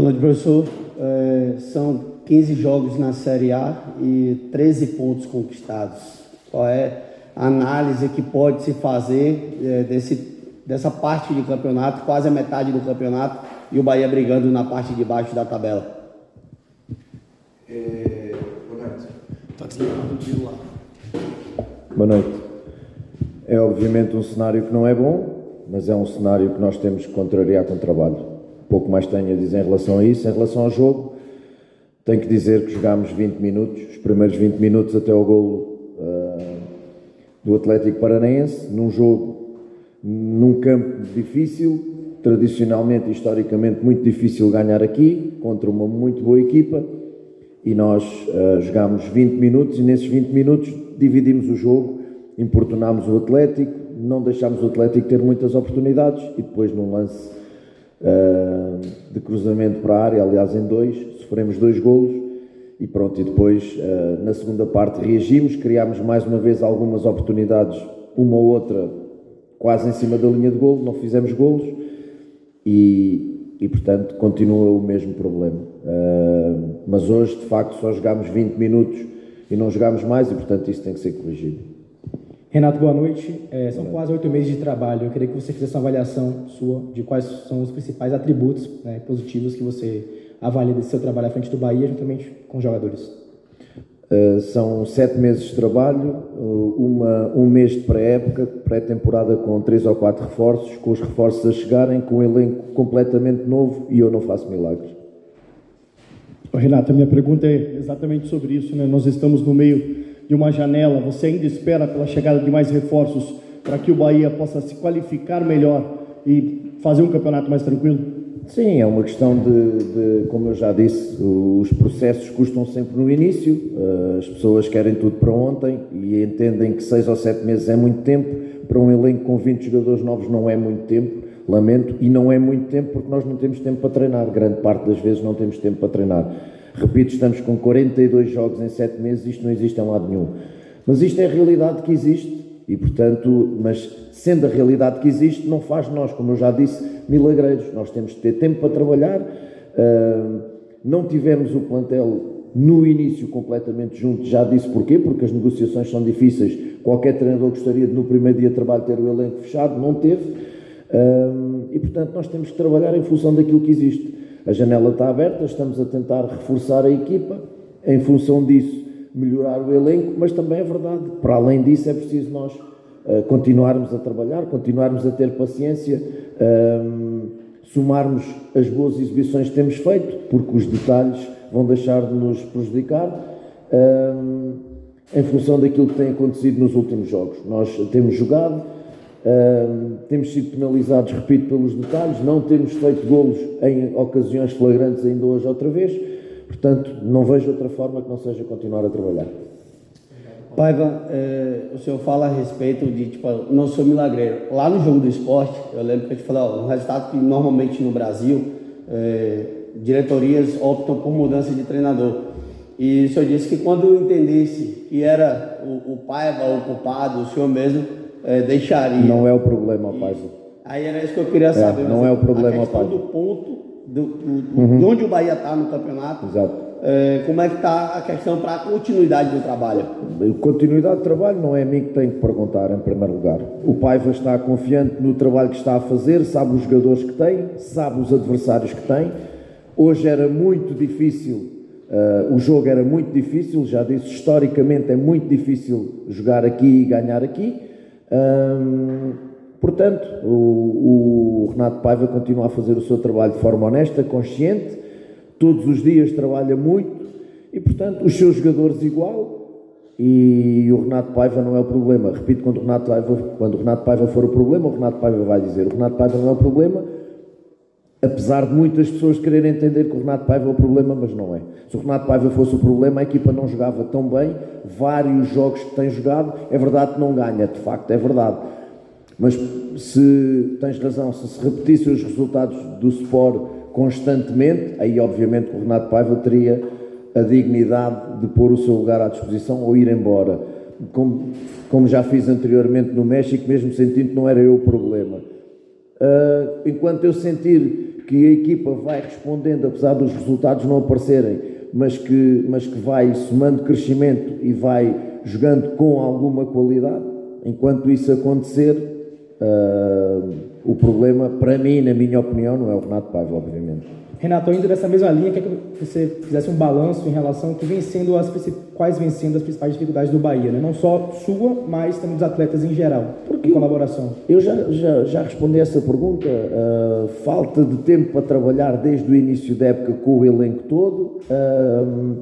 Boa noite, professor. É, são 15 jogos na Série A e 13 pontos conquistados. Qual é a análise que pode se fazer é, desse, dessa parte de campeonato, quase a metade do campeonato, e o Bahia brigando na parte de baixo da tabela? É, boa noite. Está desligado o tiro lá. Boa noite. É obviamente um cenário que não é bom, mas é um cenário que nós temos que contrariar com trabalho. Pouco mais tenho a dizer em relação a isso. Em relação ao jogo, tenho que dizer que jogámos 20 minutos, os primeiros 20 minutos até ao golo uh, do Atlético Paranaense, num jogo, num campo difícil, tradicionalmente e historicamente muito difícil ganhar aqui, contra uma muito boa equipa, e nós uh, jogámos 20 minutos e nesses 20 minutos dividimos o jogo, importunámos o Atlético, não deixámos o Atlético ter muitas oportunidades e depois num lance uh, de cruzamento para a área, aliás em dois, sofremos dois golos e pronto, e depois uh, na segunda parte reagimos, criámos mais uma vez algumas oportunidades, uma ou outra quase em cima da linha de golo, não fizemos golos e, e portanto continua o mesmo problema. Uh, mas hoje de facto só jogámos 20 minutos e não jogámos mais e portanto isso tem que ser corrigido. Renato, boa noite. É, são quase oito meses de trabalho. Eu queria que você fizesse uma avaliação sua de quais são os principais atributos né, positivos que você avalia desse seu trabalho à frente do Bahia, juntamente com os jogadores. Uh, são sete meses de trabalho, uma, um mês de pré-época, pré-temporada com três ou quatro reforços, com os reforços a chegarem, com um elenco completamente novo e eu não faço milagres. Renato, a minha pergunta é exatamente sobre isso. Né? Nós estamos no meio de uma janela, você ainda espera pela chegada de mais reforços para que o Bahia possa se qualificar melhor e fazer um campeonato mais tranquilo? Sim, é uma questão de, de, como eu já disse, os processos custam sempre no início, eh, as pessoas querem tudo para ontem e entendem que seis ou sete meses é muito tempo, para um elenco com 20 jogadores novos não é muito tempo, lamento, e não é muito tempo porque nós não temos tempo para treinar, grande parte das vezes não temos tempo para treinar. Repito, estamos com 42 jogos em 7 meses, isto não existe em lado nenhum. Mas isto é a realidade que existe e, portanto, mas sendo a realidade que existe, não faz nós, como eu já disse, milagreiros. Nós temos de ter tempo para trabalhar. Não tivemos o plantel no início completamente junto, já disse porquê, porque as negociações são difíceis. Qualquer treinador gostaria de no primeiro dia de trabalho ter o elenco fechado, não teve. E portanto nós temos que trabalhar em função daquilo que existe. A janela está aberta, estamos a tentar reforçar a equipa, em função disso, melhorar o elenco, mas também é verdade, para além disso, é preciso nós uh, continuarmos a trabalhar, continuarmos a ter paciência, uh, somarmos as boas exibições que temos feito, porque os detalhes vão deixar de nos prejudicar. Uh, em função daquilo que tem acontecido nos últimos jogos. Nós temos jogado, Temos sido penalizados, repito, pelos detalhes, não temos feito golos em ocasiões flagrantes ainda hoje outra vez, portanto, não vejo outra forma que não seja continuar a trabalhar. Paiva, eh, o senhor fala a respeito de, tipo, não sou milagreiro. Lá no jogo do esporte, eu lembro que eu te falei, um resultado que normalmente no Brasil, eh, diretorias optam por mudança de treinador. E o senhor disse que quando eu entendesse que era o, o Paiva o culpado, o senhor mesmo é, deixaria. Não é o problema, Paz. Aí era isso que eu queria saber. É, não é o problema, Paz. do ponto, do, do, uhum. de onde o Bahia está no campeonato. Exato. É, como é que está a questão para a continuidade do trabalho? Continuidade do trabalho não é a mim que tenho que perguntar, em primeiro lugar. O Paiva está confiante no trabalho que está a fazer, sabe os jogadores que tem, sabe os adversários que tem. Hoje era muito difícil Uh, o jogo era muito difícil, já disse, historicamente é muito difícil jogar aqui e ganhar aqui. Hum, portanto, o, o, Renato Paiva continua a fazer o seu trabalho de forma honesta, consciente, todos os dias trabalha muito e, portanto, os seus jogadores igual. E o Renato Paiva não é o problema. Repito, quando o Renato Paiva, quando o Renato Paiva for o problema, o Renato Paiva vai dizer: o Renato Paiva não é o problema, apesar de muitas pessoas quererem entender que o Renato Paiva é o problema, mas não é. Se o Renato Paiva fosse o problema, a equipa não jogava tão bem, vários jogos que tem jogado, é verdade que não ganha, de facto é verdade. Mas se tens razão, se se repetissem os resultados do Sport constantemente, aí obviamente o Renato Paiva teria a dignidade de pôr o seu lugar à disposição ou ir embora. Como, como já fiz anteriormente no México, mesmo sentindo que não era eu o problema Uh, enquanto eu sentir que a equipa vai respondendo, apesar dos resultados não aparecerem, mas que, mas que vai somando crescimento e vai jogando com alguma qualidade, enquanto isso acontecer, uh, o problema, para mim, na minha opinião, não é o Renato Paiva, obviamente. Renato, indo nessa mesma linha, quer que você fizesse um balanço em relação que vem sendo as quais vem sendo as principais dificuldades do Bahia, né? não só sua, mas também dos atletas em geral, Porque em colaboração. Eu já, já, já respondi essa pergunta. Uh, falta de tempo para trabalhar desde o início da época com o elenco todo. Uh,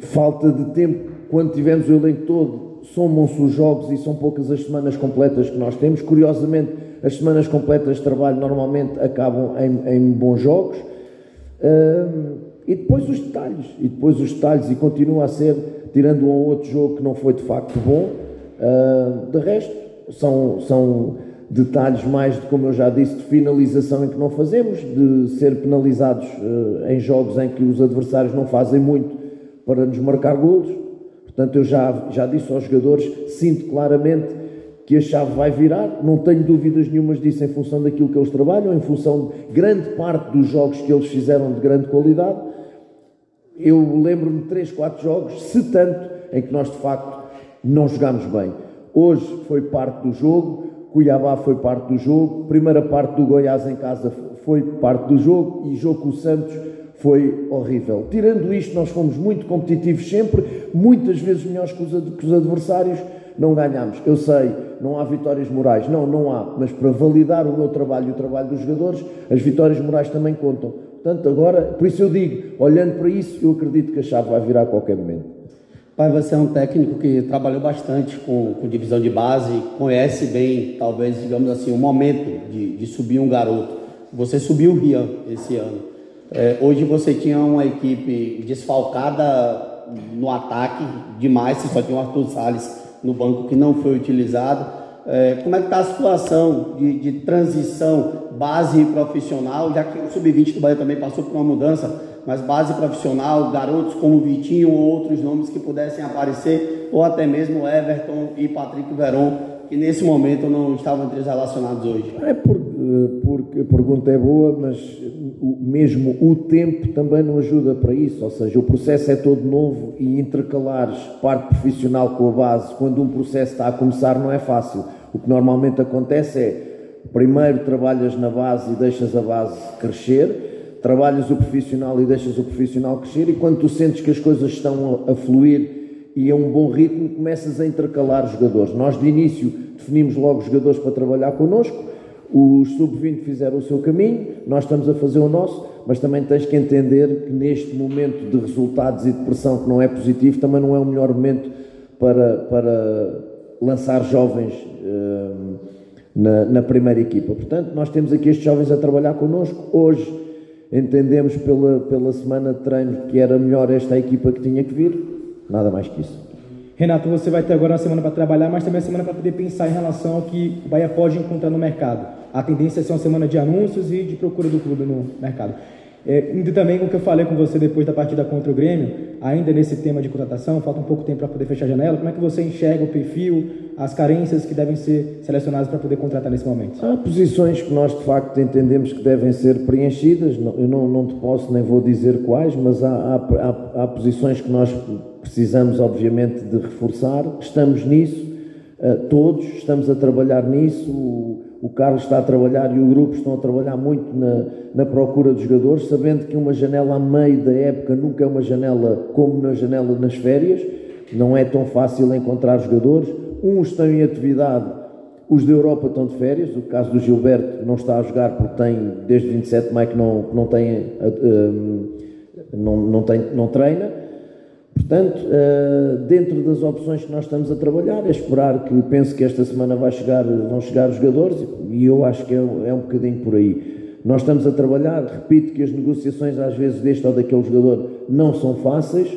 falta de tempo quando tivemos o elenco todo. Somam-se os jogos e são poucas as semanas completas que nós temos. Curiosamente, as semanas completas de trabalho normalmente acabam em, em bons jogos. E depois os detalhes. E depois os detalhes. E continua a ser, tirando um ou outro jogo que não foi de facto bom. Uh, de resto, são, são detalhes mais, de, como eu já disse, de finalização em que não fazemos, de ser penalizados uh, em jogos em que os adversários não fazem muito para nos marcar golos. Portanto, eu já, já disse aos jogadores, sinto claramente que a chave vai virar, não tenho dúvidas nenhumas disso em função daquilo que eles trabalham, em função de grande parte dos jogos que eles fizeram de grande qualidade. Eu lembro-me de 3, 4 jogos, se tanto, em que nós de facto não jogámos bem. Hoje foi parte do jogo, Cuiabá foi parte do jogo, primeira parte do Goiás em casa foi parte do jogo e jogo com o Santos foi horrível. Tirando isto, nós fomos muito competitivos sempre, muitas vezes melhores que os adversários não ganhamos. Eu sei, não há vitórias morais. Não, não há. Mas para validar o meu trabalho e o trabalho dos jogadores, as vitórias morais também contam. Portanto, agora, por isso eu digo, olhando para isso, eu acredito que a chave vai virar a qualquer momento. Pai, você é um técnico que trabalhou bastante com, com divisão de base, conhece bem, talvez, digamos assim, o momento de, de subir um garoto. Você subiu o Rian esse ano. É, hoje você tinha uma equipe desfalcada no ataque demais, você só tinha o Arthur Salles no banco que não foi utilizado. É, como é que está a situação de, de, transição base profissional, já que o sub-20 do Bahia também passou por uma mudança, mas base profissional, garotos como Vitinho ou outros nomes que pudessem aparecer, ou até mesmo Everton e Patrick Veron, que nesse momento não estavam entre os relacionados hoje? É por, eh, a pergunta é boa, mas o, mesmo o tempo também não ajuda para isso, ou seja, o processo é todo novo e intercalares parte profissional com a base quando um processo está a começar não é fácil. O que normalmente acontece é primeiro trabalhas na base e deixas a base crescer, trabalhas o profissional e deixas o profissional crescer e quando tu sentes que as coisas estão a, a fluir e a um bom ritmo, começas a intercalar jogadores. Nós, de início, definimos logo jogadores para trabalhar connosco, os sub-20 fizeram o seu caminho, nós estamos a fazer o nosso, mas também tens que entender que neste momento de resultados e de pressão que não é positivo, também não é o melhor momento para, para lançar jovens uh, na, na primeira equipa. Portanto, nós temos aqui estes jovens a trabalhar connosco. Hoje entendemos pela, pela semana de treino que era melhor esta equipa que tinha que vir Nada mais que isso. Renato, você vai ter agora uma semana para trabalhar, mas também uma semana para poder pensar em relação ao que o Bahia pode encontrar no mercado. A tendência é ser uma semana de anúncios e de procura do clube no mercado. É, e também com o que eu falei com você depois da partida contra o Grêmio, ainda nesse tema de contratação, falta um pouco tempo para poder fechar a janela, como é que você enxerga o perfil, as carências que devem ser selecionadas para poder contratar nesse momento? Há posições que nós de facto entendemos que devem ser preenchidas, eu não, não te posso nem vou dizer quais, mas há, há, há, há posições que nós precisamos obviamente de reforçar, estamos nisso, eh, todos estamos a trabalhar nisso, o Carlos está a trabalhar e o grupo estão a trabalhar muito na, na procura de jogadores, sabendo que uma janela a meio da época nunca é uma janela como na janela nas férias, não é tão fácil encontrar jogadores. Uns estão em atividade, os da Europa estão de férias, o caso do Gilberto não está a jogar porque tem, desde 27 de maio que não, não, tem, eh, eh, não, não, tem, não treina. Portanto, uh, dentro das opções que nós estamos a trabalhar, é esperar que, penso que esta semana vai chegar, vão chegar os jogadores e eu acho que é, é um bocadinho por aí. Nós estamos a trabalhar, repito que as negociações às vezes deste ou daquele jogador não são fáceis,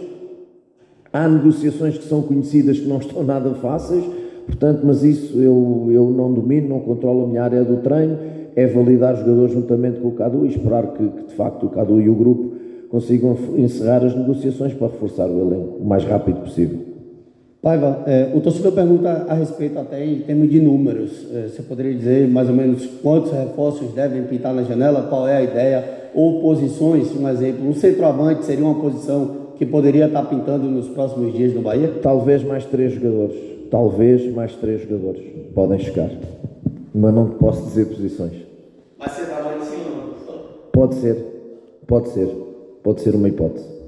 há negociações que são conhecidas que não estão nada fáceis, portanto, mas isso eu, eu não domino, não controlo a minha área do treino, é validar jogadores juntamente com o Cadu e esperar que, que de facto o Cadu e o grupo consigam encerrar as negociações para reforçar o elenco o mais rápido possível. Paiva, é, o torcedor pergunta a respeito até em termos de números. É, você poderia dizer mais ou menos quantos reforços devem pintar na janela? Qual é a ideia? Ou posições, um exemplo, um centroavante seria uma posição que poderia estar pintando nos próximos dias no Bahia? Talvez mais três jogadores. Talvez mais três jogadores. Podem chegar. Mas não posso dizer posições. Mas centroavante sim ou não? Pode ser. Pode ser. Pode ser uma hipótese.